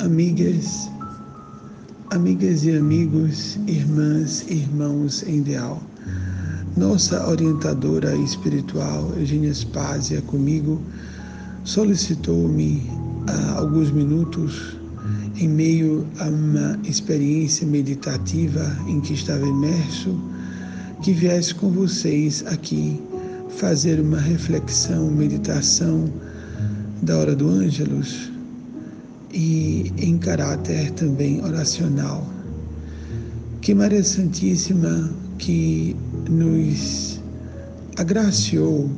amigas, amigas e amigos, irmãs e irmãos em ideal. Nossa orientadora espiritual, Eugênia Spásia, comigo, solicitou-me há alguns minutos, em meio a uma experiência meditativa em que estava imerso, que viesse com vocês aqui fazer uma reflexão, meditação da hora do Ângelus e em caráter também oracional. Que Maria Santíssima, que nos agraciou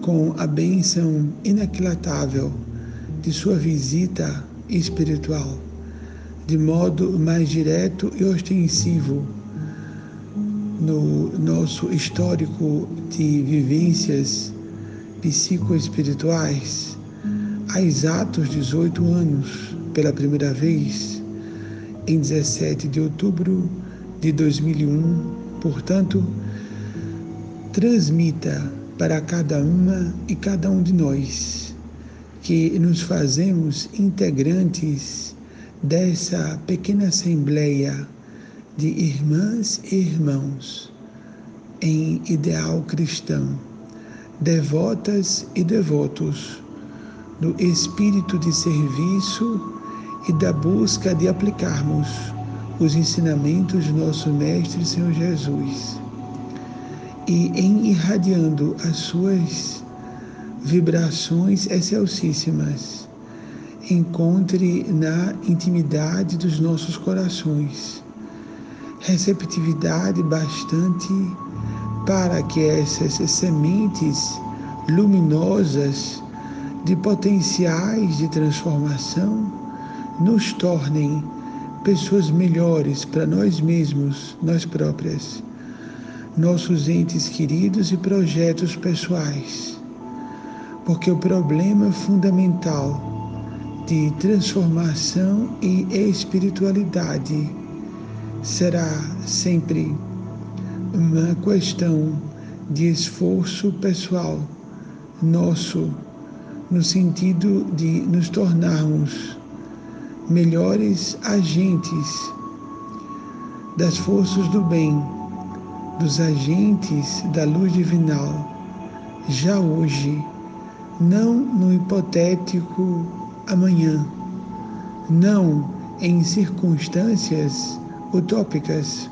com a bênção inaquilatável de sua visita espiritual, de modo mais direto e ostensivo no nosso histórico de vivências psicoespirituais, há exatos 18 anos, pela primeira vez, em 17 de outubro de 2001. Portanto, transmita para cada uma e cada um de nós que nos fazemos integrantes dessa pequena assembleia de irmãs e irmãos em ideal cristão, devotas e devotos do espírito de serviço e da busca de aplicarmos os ensinamentos de nosso Mestre Senhor Jesus. E em irradiando as suas vibrações excelsíssimas, encontre na intimidade dos nossos corações receptividade bastante para que essas sementes luminosas de potenciais de transformação nos tornem pessoas melhores para nós mesmos, nós próprias, nossos entes queridos e projetos pessoais. Porque o problema fundamental de transformação e espiritualidade será sempre uma questão de esforço pessoal nosso no sentido de nos tornarmos melhores agentes das forças do bem, dos agentes da luz divinal, já hoje, não no hipotético amanhã, não em circunstâncias utópicas,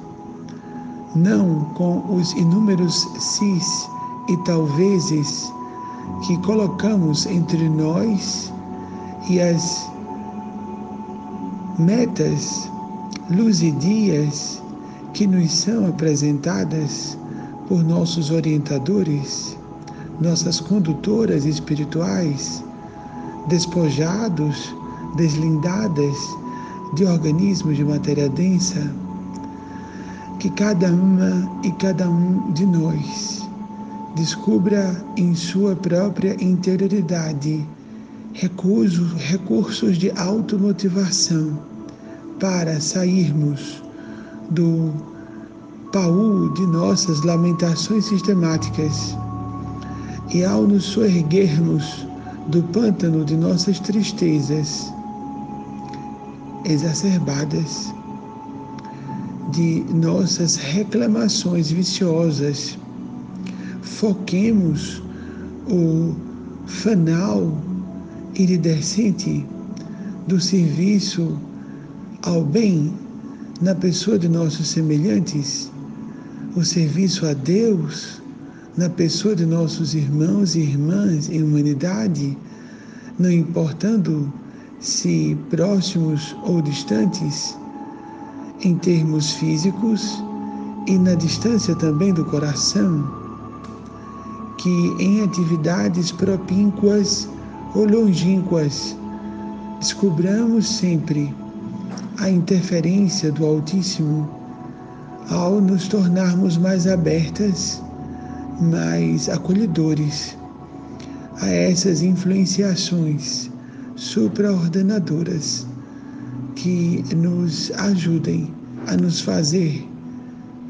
não com os inúmeros sis e talvezes que colocamos entre nós e as metas luzidias que nos são apresentadas por nossos orientadores, nossas condutoras espirituais, despojados, deslindadas de organismos de matéria densa, que cada uma e cada um de nós descubra em sua própria interioridade recursos, recursos de automotivação para sairmos do baú de nossas lamentações sistemáticas e ao nos soerguermos do pântano de nossas tristezas exacerbadas, de nossas reclamações viciosas, foquemos o fanal iridescente do serviço ao bem na pessoa de nossos semelhantes, o serviço a Deus na pessoa de nossos irmãos e irmãs em humanidade, não importando se próximos ou distantes, em termos físicos e na distância também do coração, que em atividades propínquas ou longínquas descobramos sempre a interferência do Altíssimo ao nos tornarmos mais abertas, mais acolhedores a essas influenciações supraordenadoras que nos ajudem a nos fazer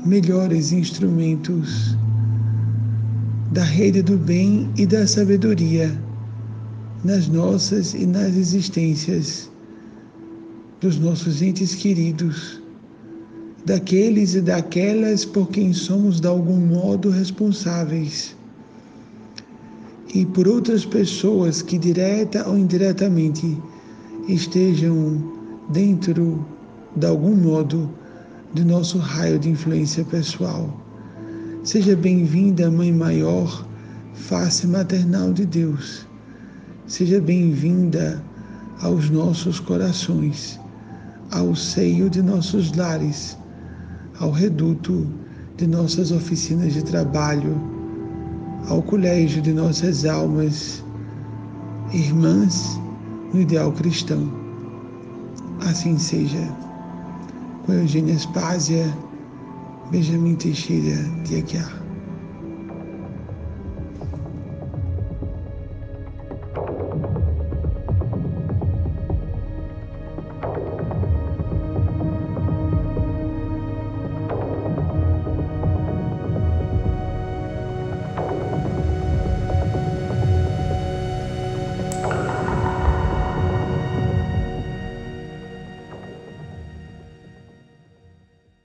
melhores instrumentos da rede do bem e da sabedoria nas nossas e nas existências dos nossos entes queridos, daqueles e daquelas por quem somos de algum modo responsáveis, e por outras pessoas que direta ou indiretamente estejam dentro de algum modo do nosso raio de influência pessoal. Seja bem-vinda, Mãe Maior, face maternal de Deus. Seja bem-vinda aos nossos corações, ao seio de nossos lares, ao reduto de nossas oficinas de trabalho, ao colégio de nossas almas, irmãs no ideal cristão. Assim seja. Com Eugênia Spásia, Benjamin Teixeira de Aguiar.